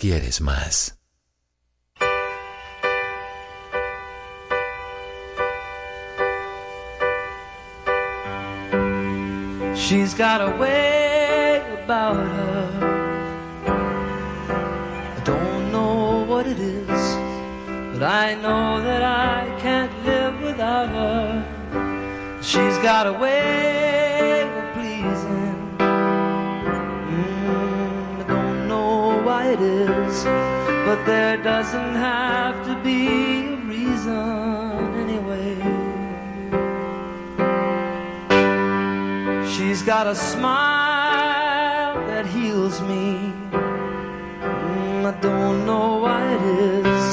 quieres más. She's got a way about her. I don't know what it is, but I know that I can't live without her. She's got a way there doesn't have to be a reason anyway. She's got a smile that heals me. Mm, I don't know why it is,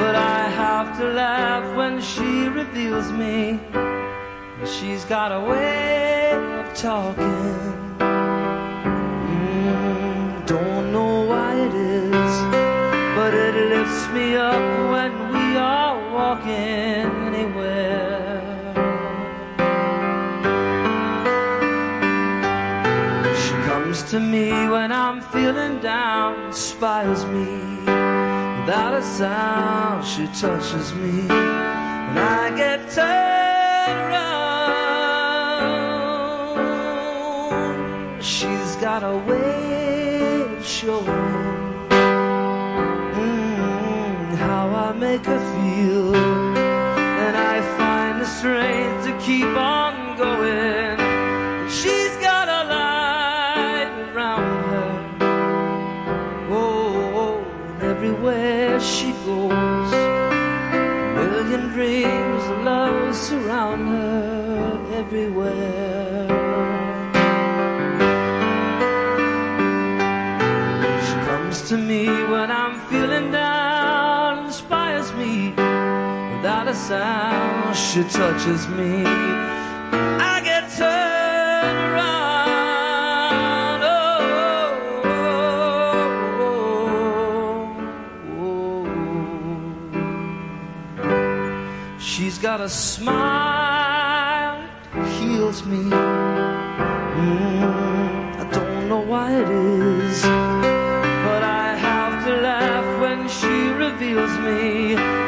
but I have to laugh when she reveals me. She's got a way of talking. Me up when we are walking anywhere. She comes to me when I'm feeling down, inspires me. Without a sound, she touches me, and I get turned around. She's got a way of showing make her feel, and I find the strength to keep on going. She's got a light around her. Oh, and everywhere she goes, a million dreams of love surround her everywhere. Sound. She touches me. I get turned around. Oh, oh, oh. She's got a smile heals me. Mm, I don't know why it is, but I have to laugh when she reveals me.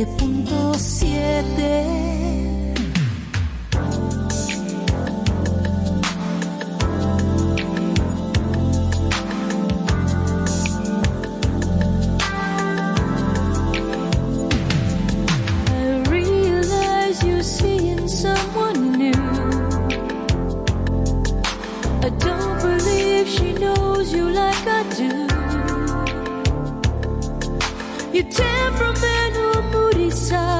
97.7 I realize you're seeing someone new. I don't believe she knows you like I do. Your temperament or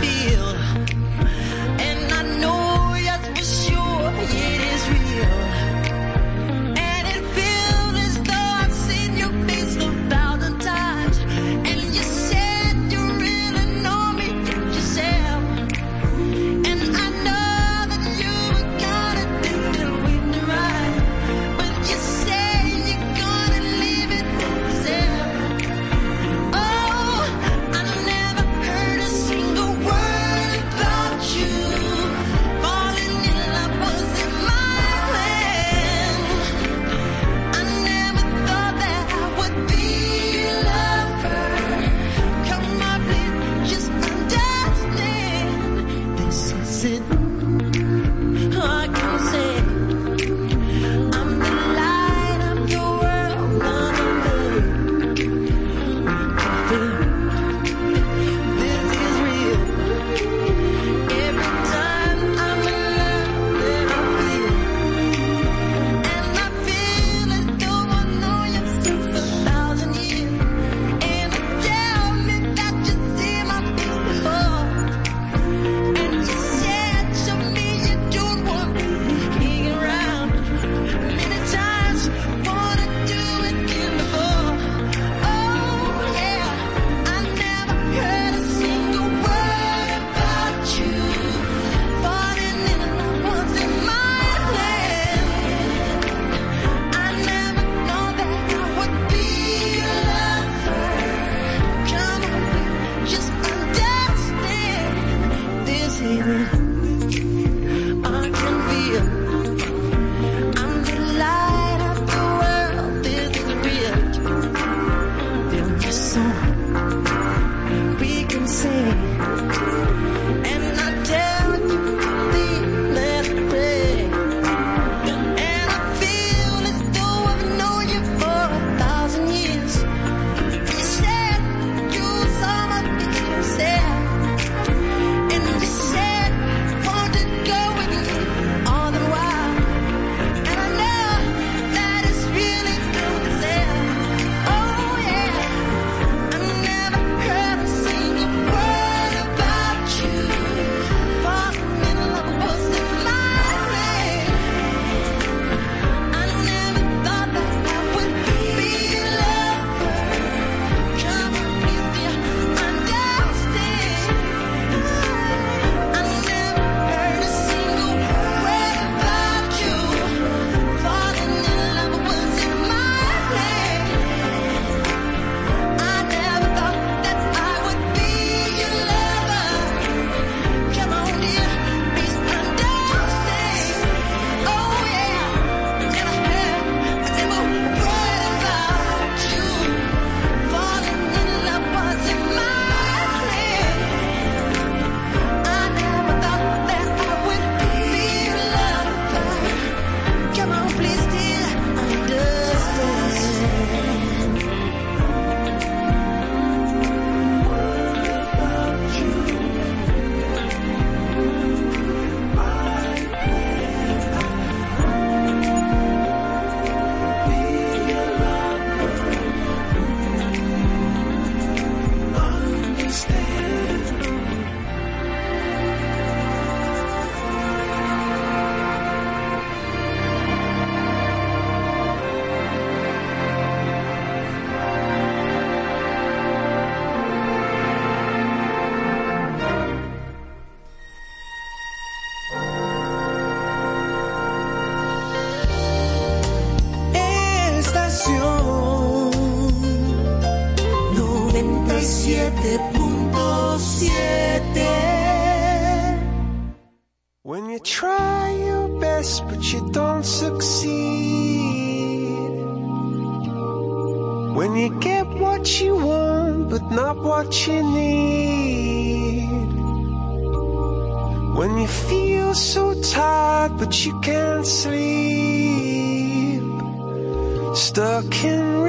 Feel. You can't sleep. Stuck in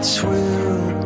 lights will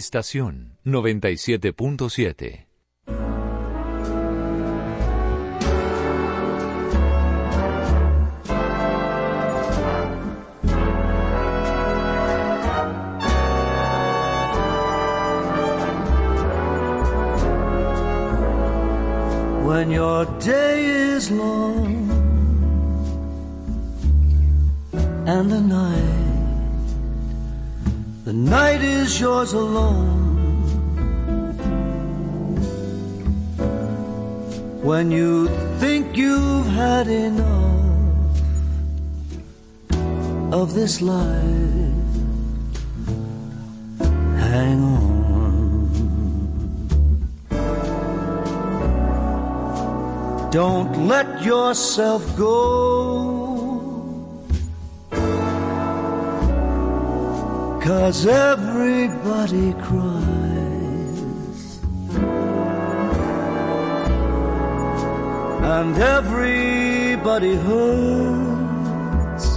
Estación 97.7. when your day is long and the night the night is yours alone when you think you've had enough of this life hang on Don't let yourself go. Cause everybody cries. And everybody hurts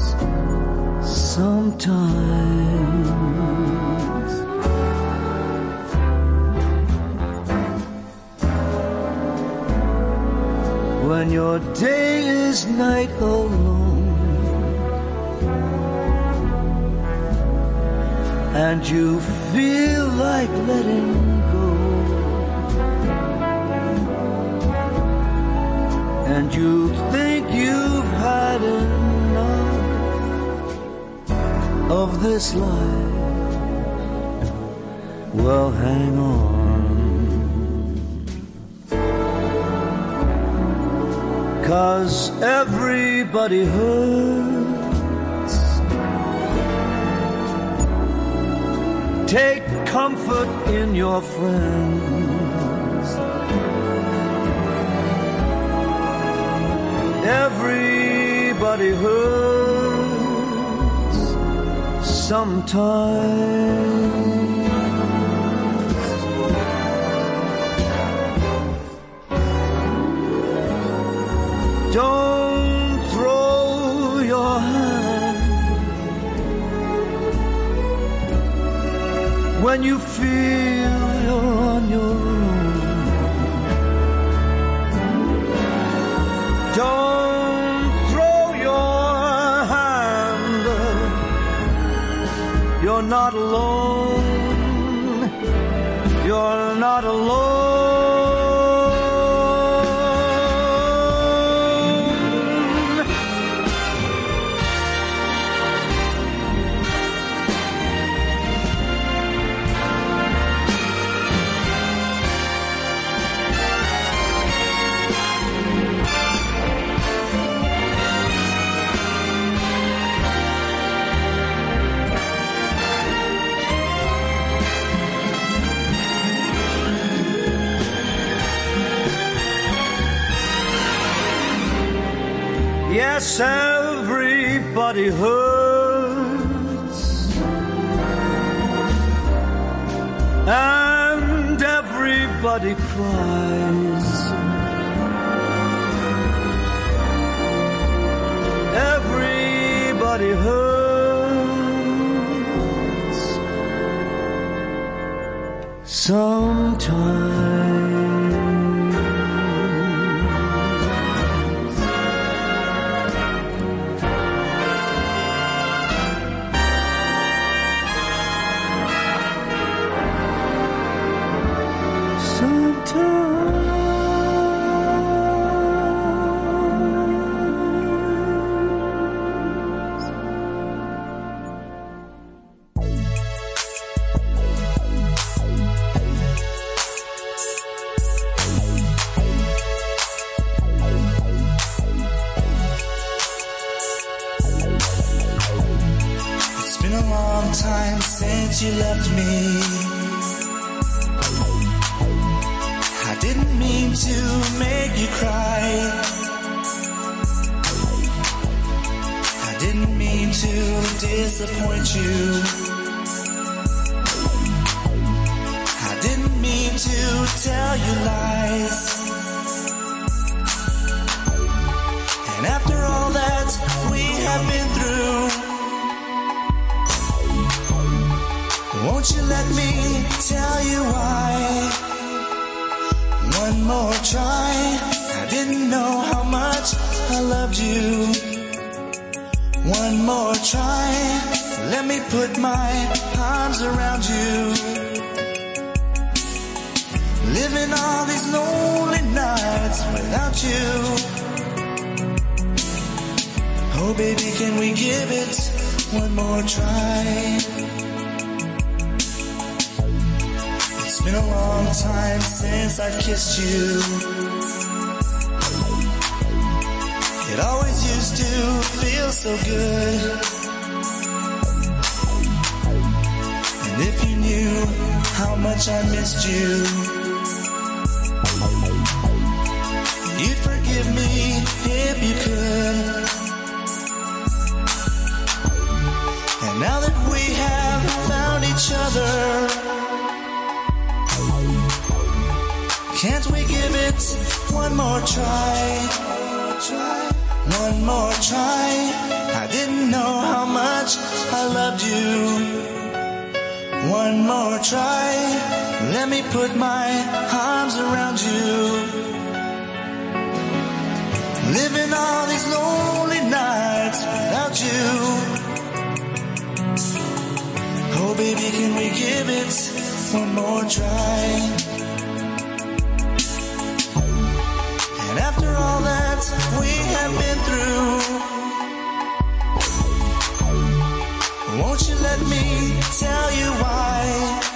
sometimes. when your day is night alone and you feel like letting go. And you think you've had enough of this life. Well hang on. Cause everybody hurts. Take comfort in your friends. Everybody hurts sometimes. When you feel you're on your own. Don't throw your hand. You're not alone. You're not alone. Everybody cries. Everybody hurts. Sometimes. Since you left me. I didn't mean to make you cry. I didn't mean to disappoint you. I didn't mean to tell you lies. More try. I didn't know how much I loved you. One more try. Let me put my arms around you. Living all these lonely nights without you. Oh baby, can we give it one more try? Been a long time since I've kissed you. It always used to feel so good. And if you knew how much I missed you, one more try? One more try. I didn't know how much I loved you. One more try. Let me put my arms around you. Living all these lonely nights without you. Oh baby, can we give it one more try? We have been through, won't you let me tell you why?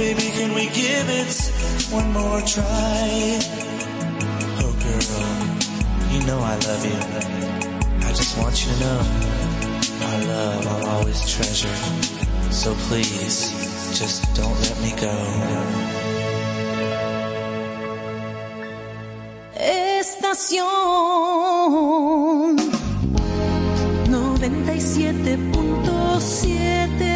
Baby, can we give it one more try? Oh girl, you know I love you. I just want you to know our love I'll always treasure. So please, just don't let me go. Estación 97.7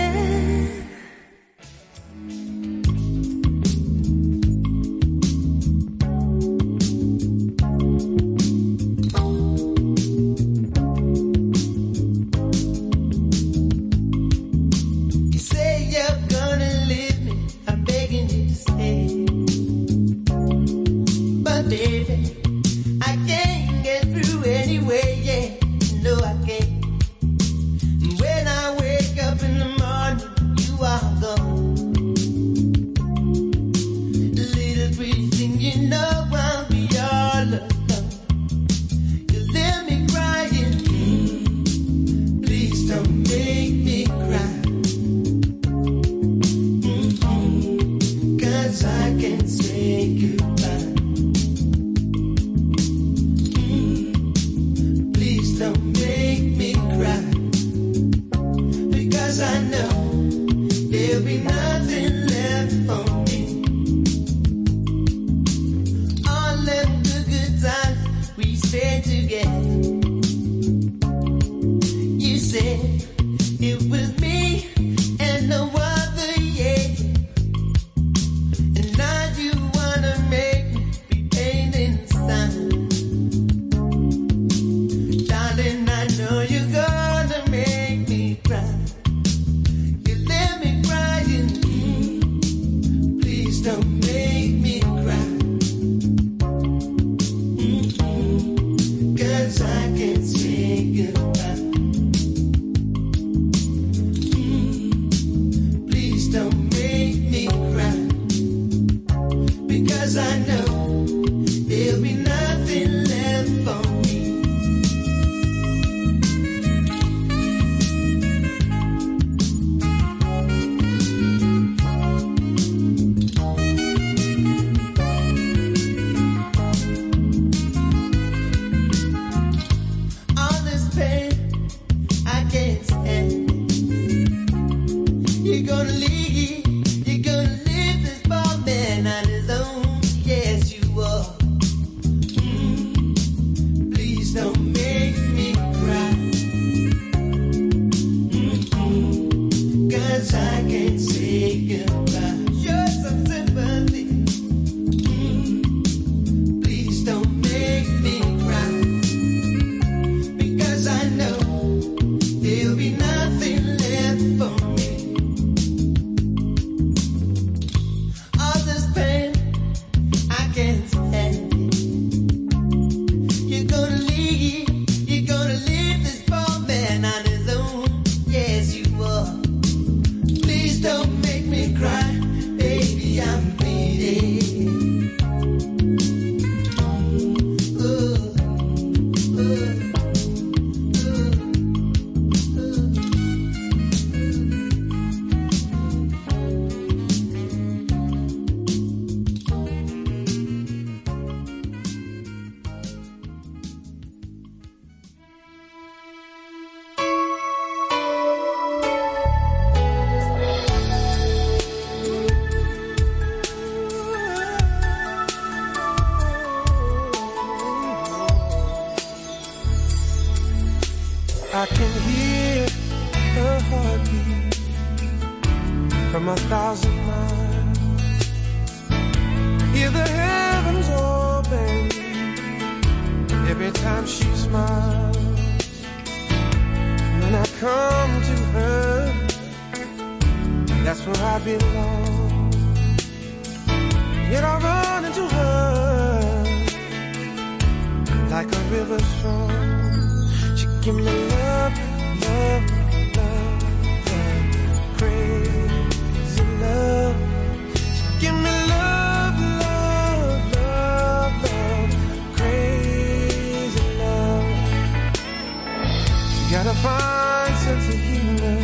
Got a fine sense of humor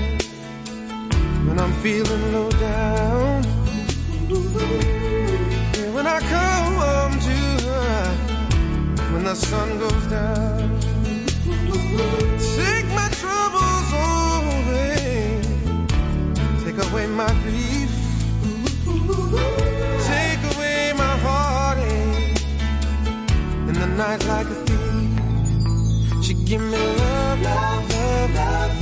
when I'm feeling low down. Yeah, when I come home to her, when the sun goes down. Take my troubles away, take away my grief, take away my heartache. In the night like a thief, she give me love love, love, love.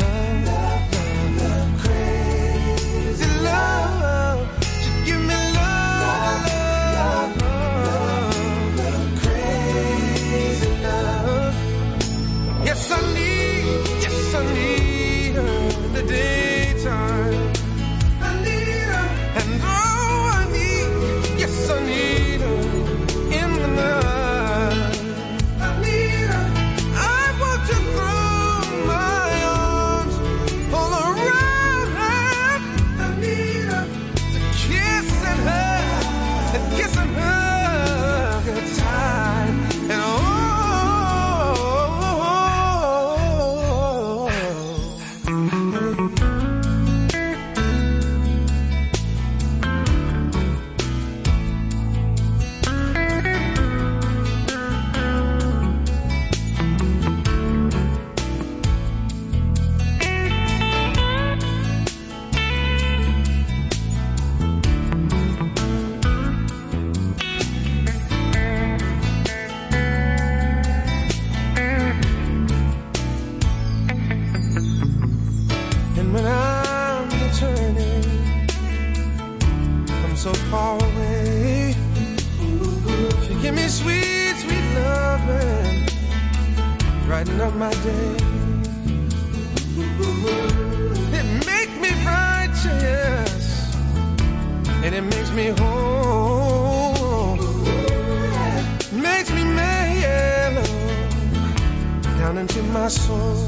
It makes me righteous, and it makes me whole. Makes me mellow down into my soul.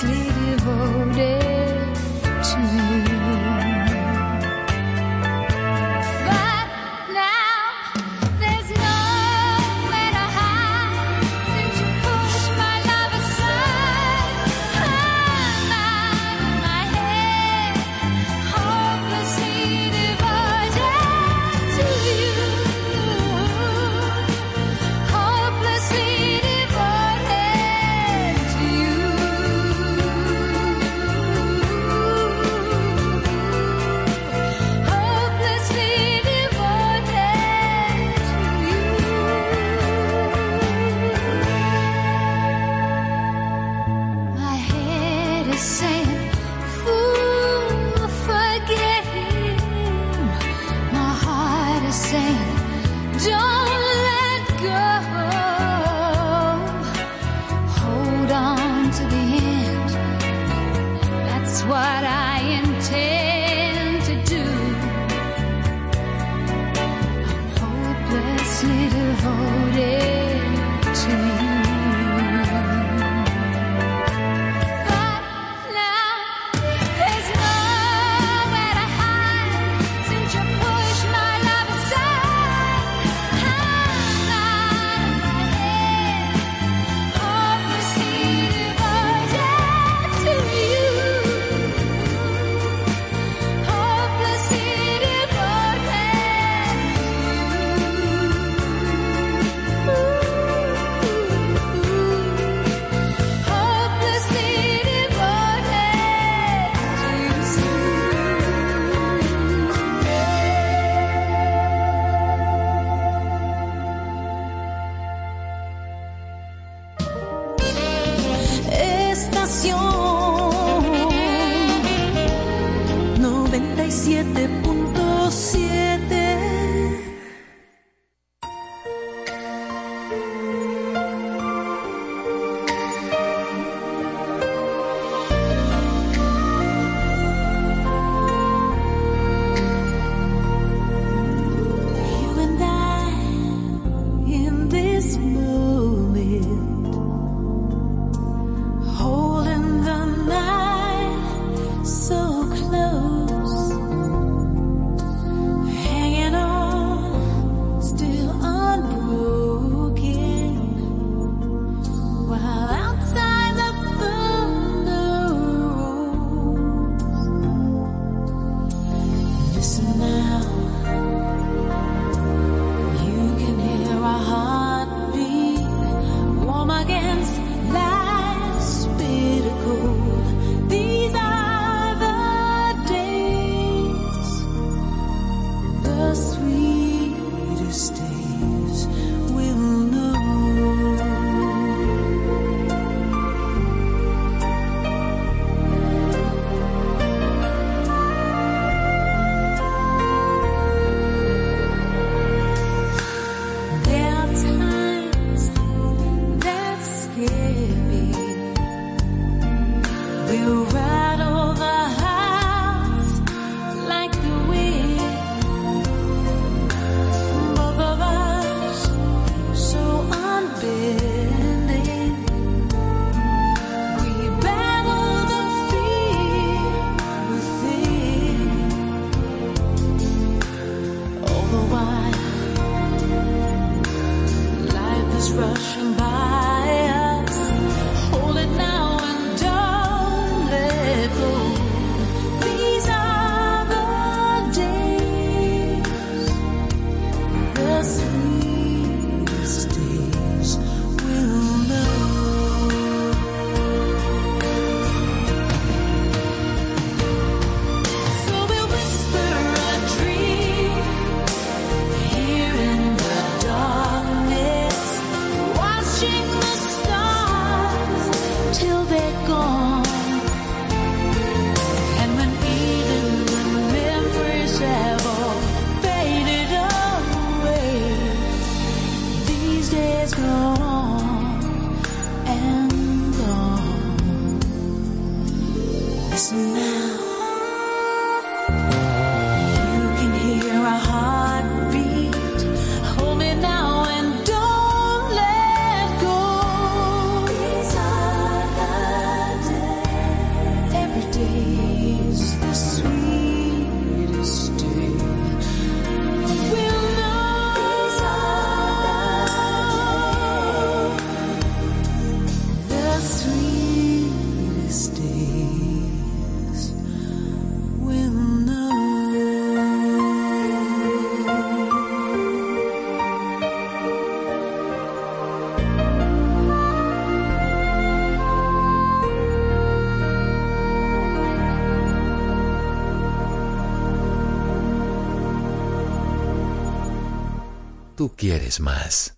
Hopelessly quieres más.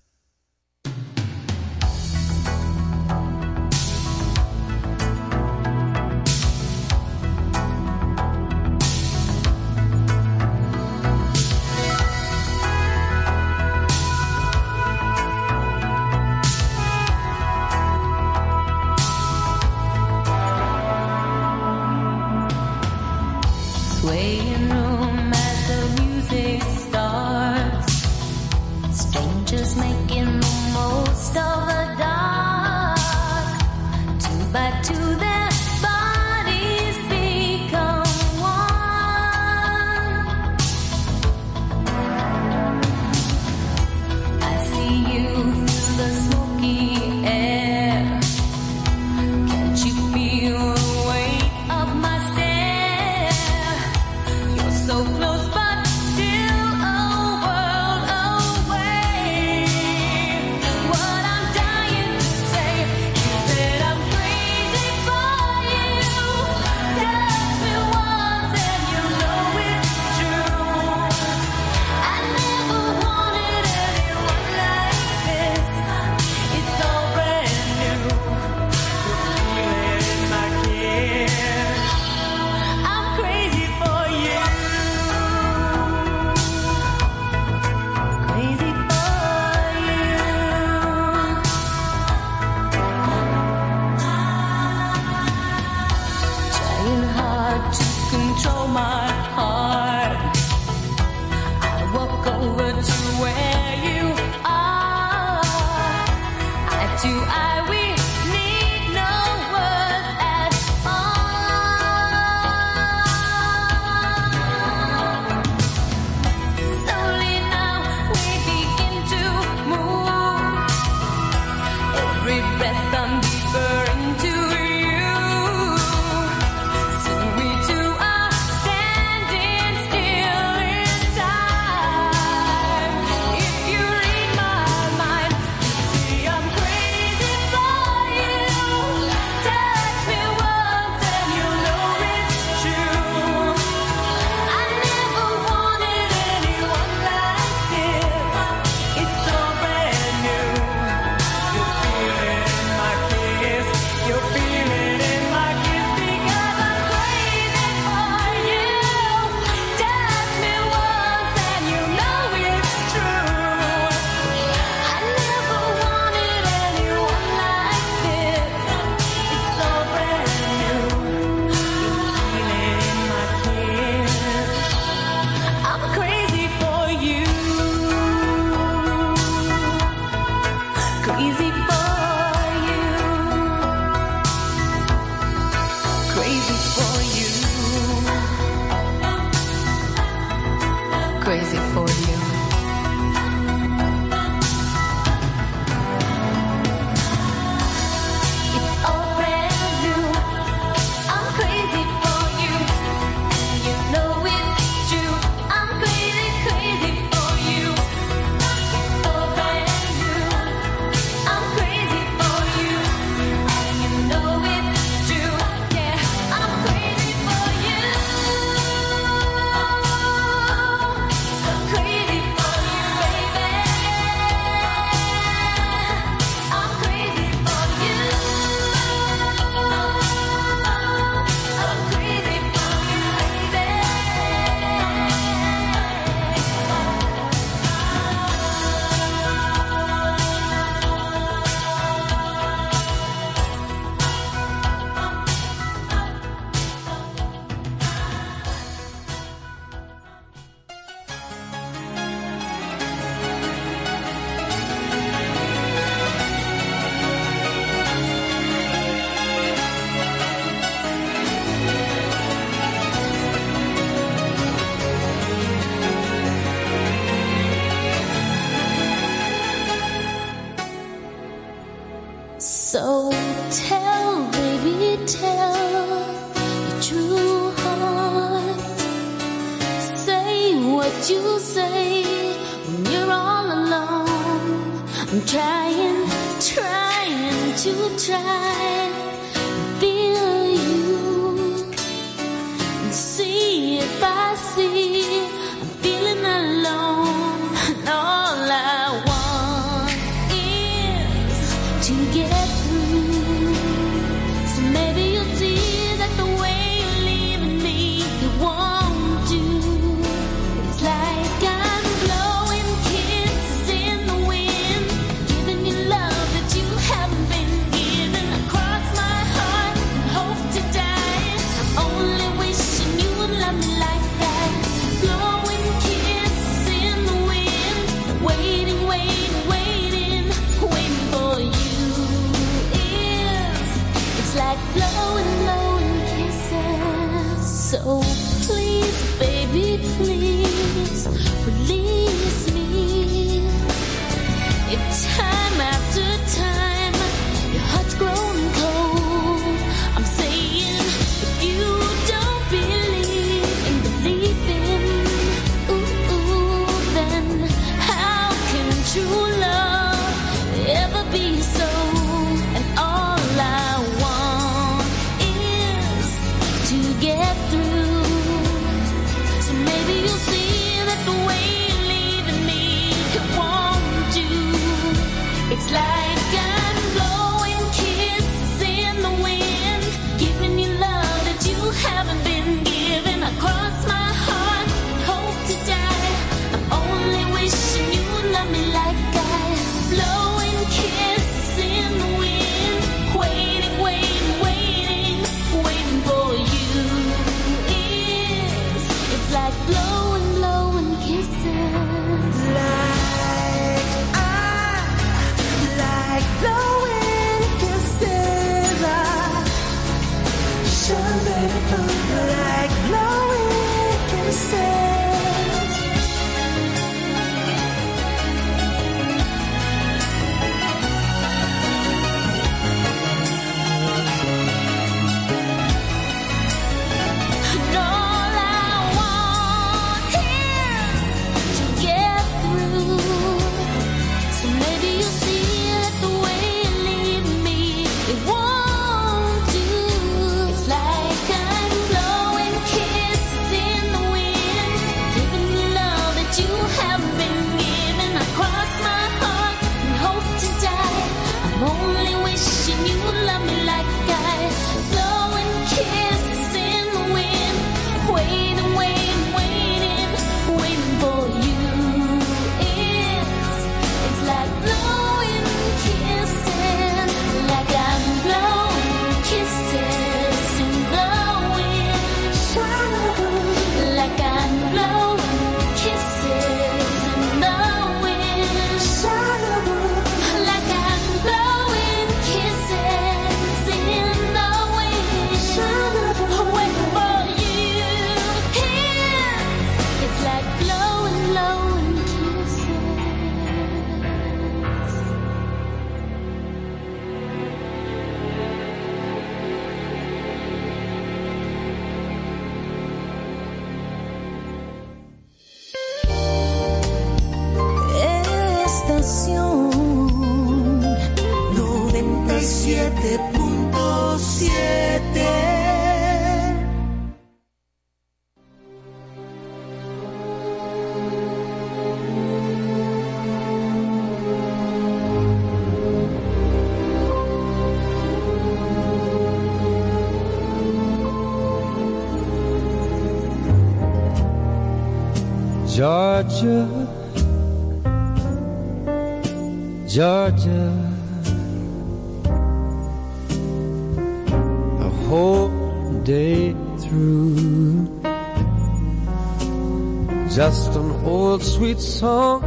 of sweet song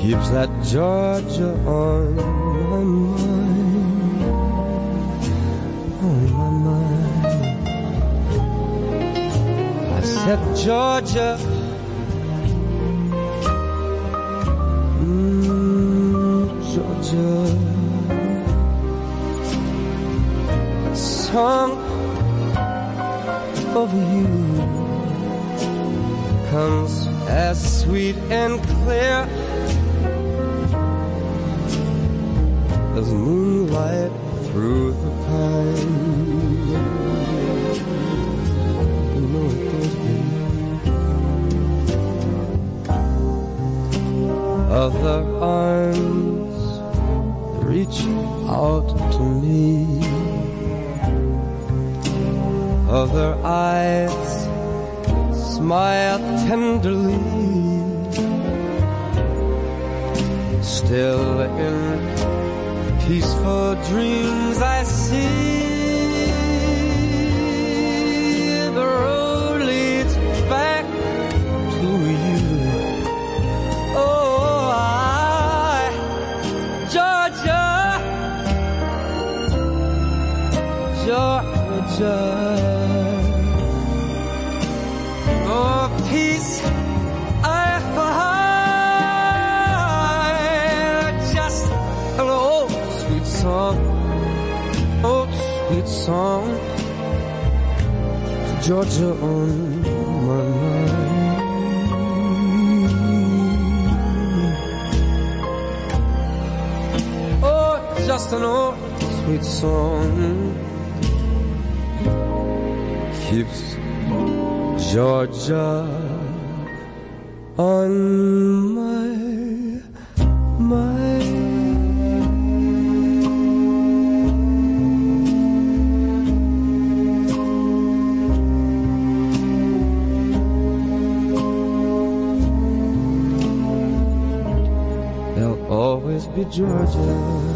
keeps that Georgia on my mind, on my mind. I said, Georgia. Mm, Georgia, song over you sweet and clear Georgia.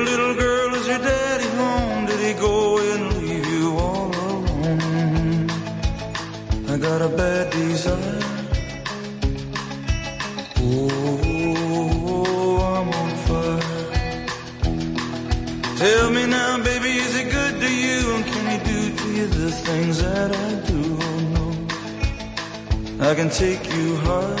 I can take you high.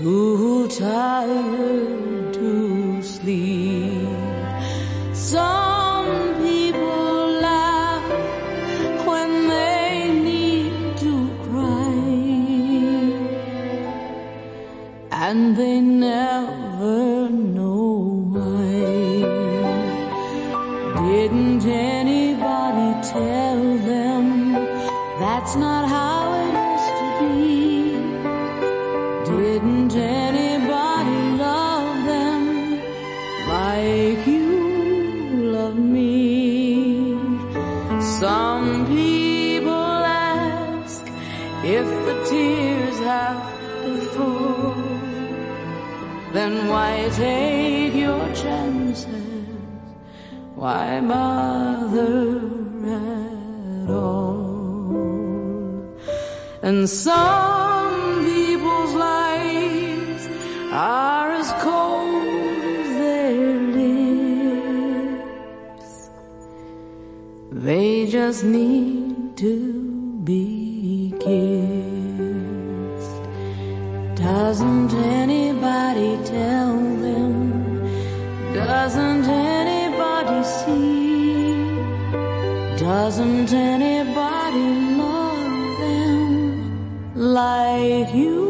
Too tired Why mother at all? And some people's lives are as cold as their lips. They just need to be kissed. Doesn't anybody Doesn't anybody love them like you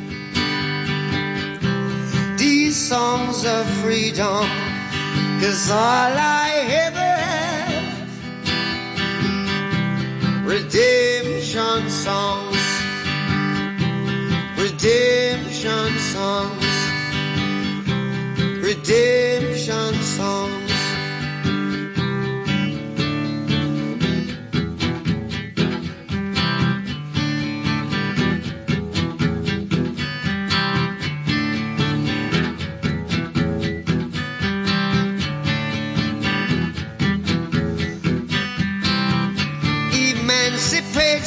songs of freedom? Cause all I ever have, redemption songs, redemption songs, redemption songs.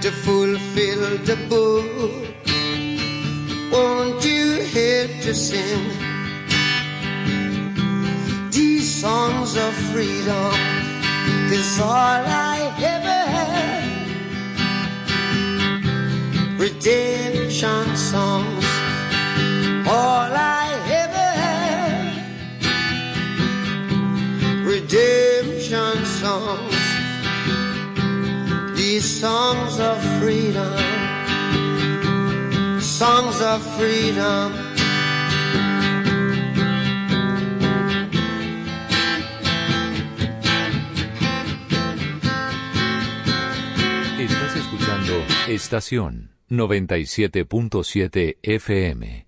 to fulfill the book. Won't you help to sing these songs of freedom? Cause all I ever had, redemption songs, all I ever had redemption songs, these songs of freedom, songs of freedom. Estás escuchando Estación 97.7 FM.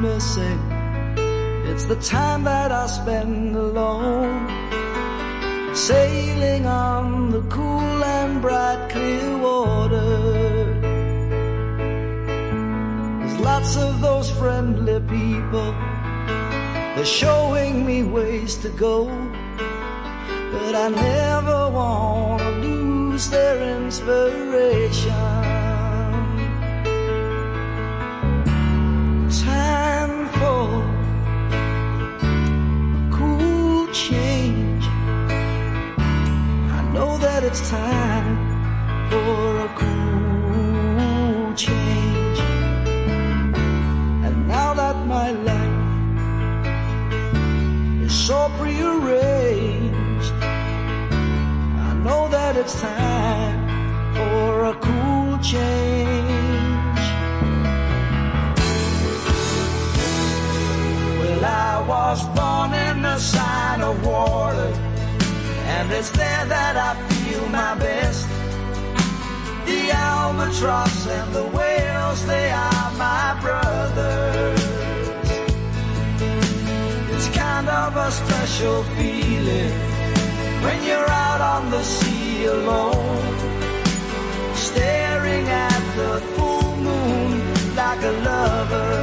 Missing, it's the time that I spend alone. Sailing on the cool and bright clear water. There's lots of those friendly people. They're showing me ways to go. Change. I know that it's time for a cool change. And now that my life is so prearranged, I know that it's time for a cool change. Well, I was born in the sign of water, and it's there that I feel my best. The albatross and the whales, they are my brothers. It's kind of a special feeling when you're out on the sea alone, staring at the full moon like a lover.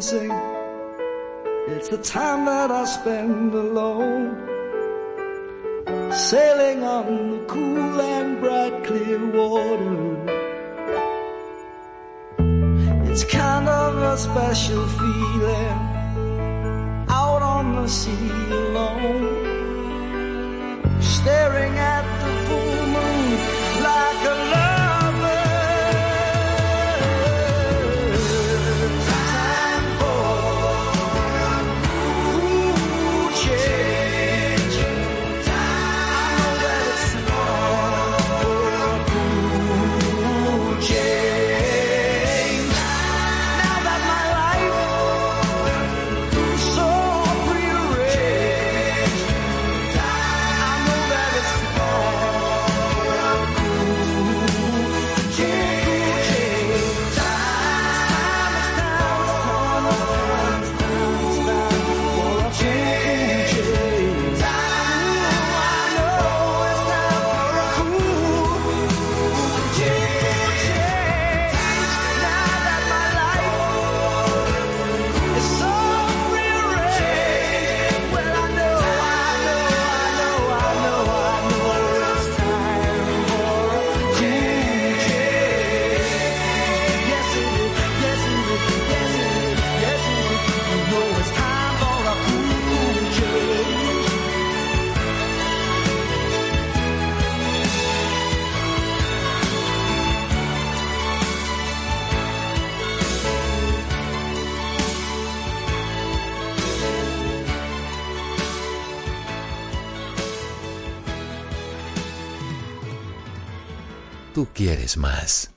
missing. It's the time that I spend alone. Sailing on the cool and bright clear water. It's kind of a special feeling. Out on the sea alone. Staring at tú quieres más.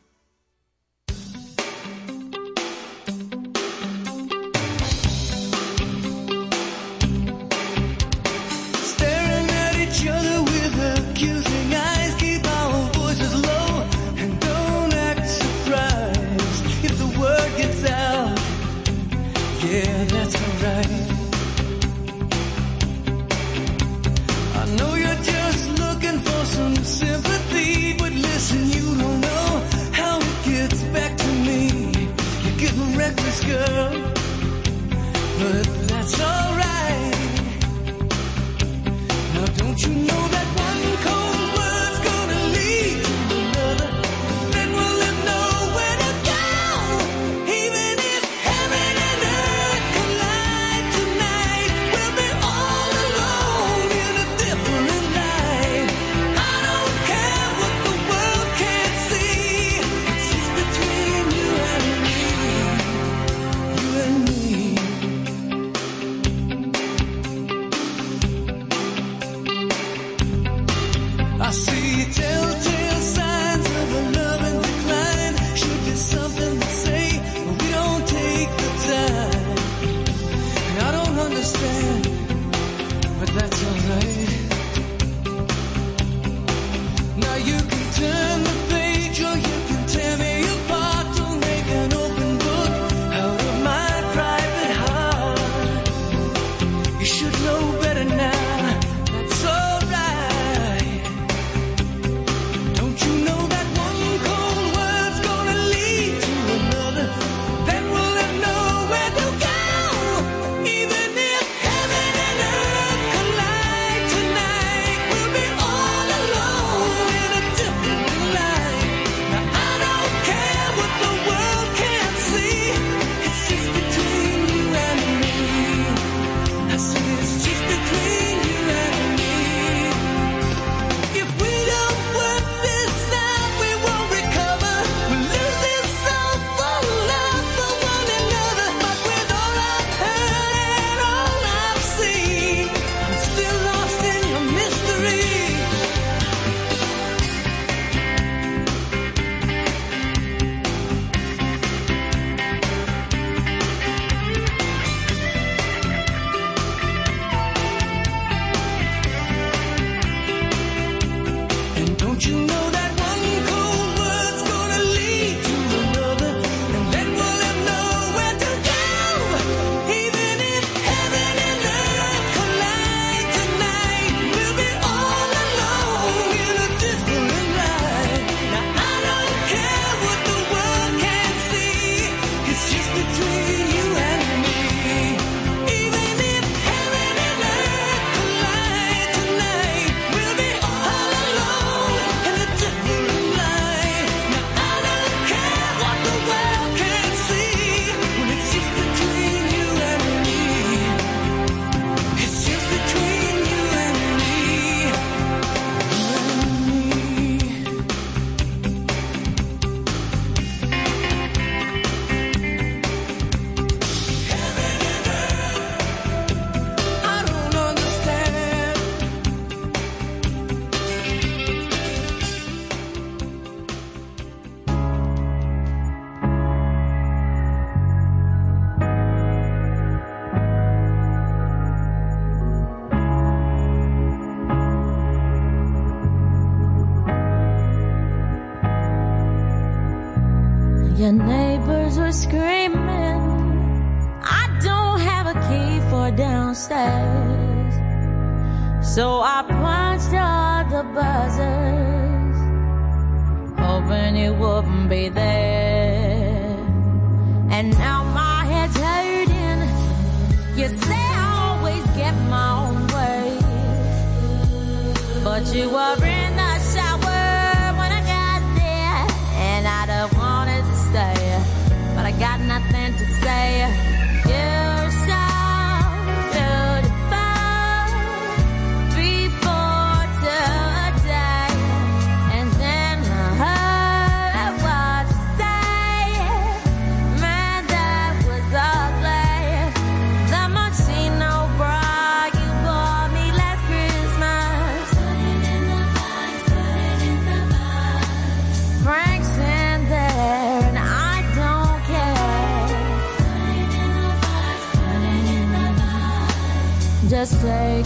You were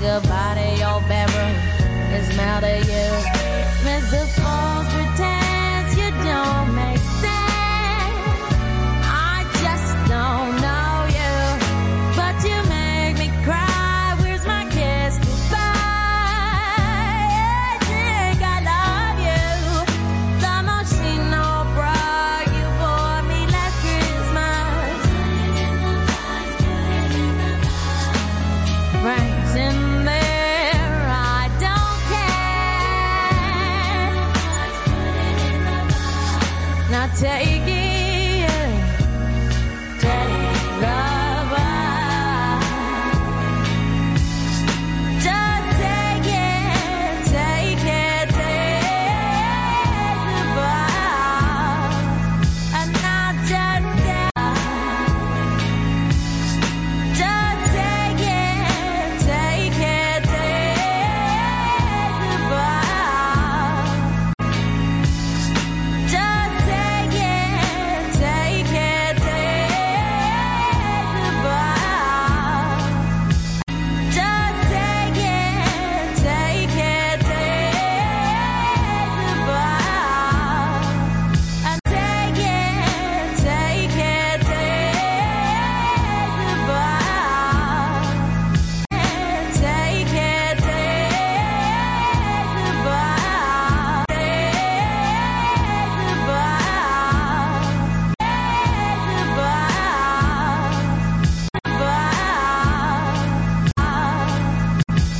goodbye take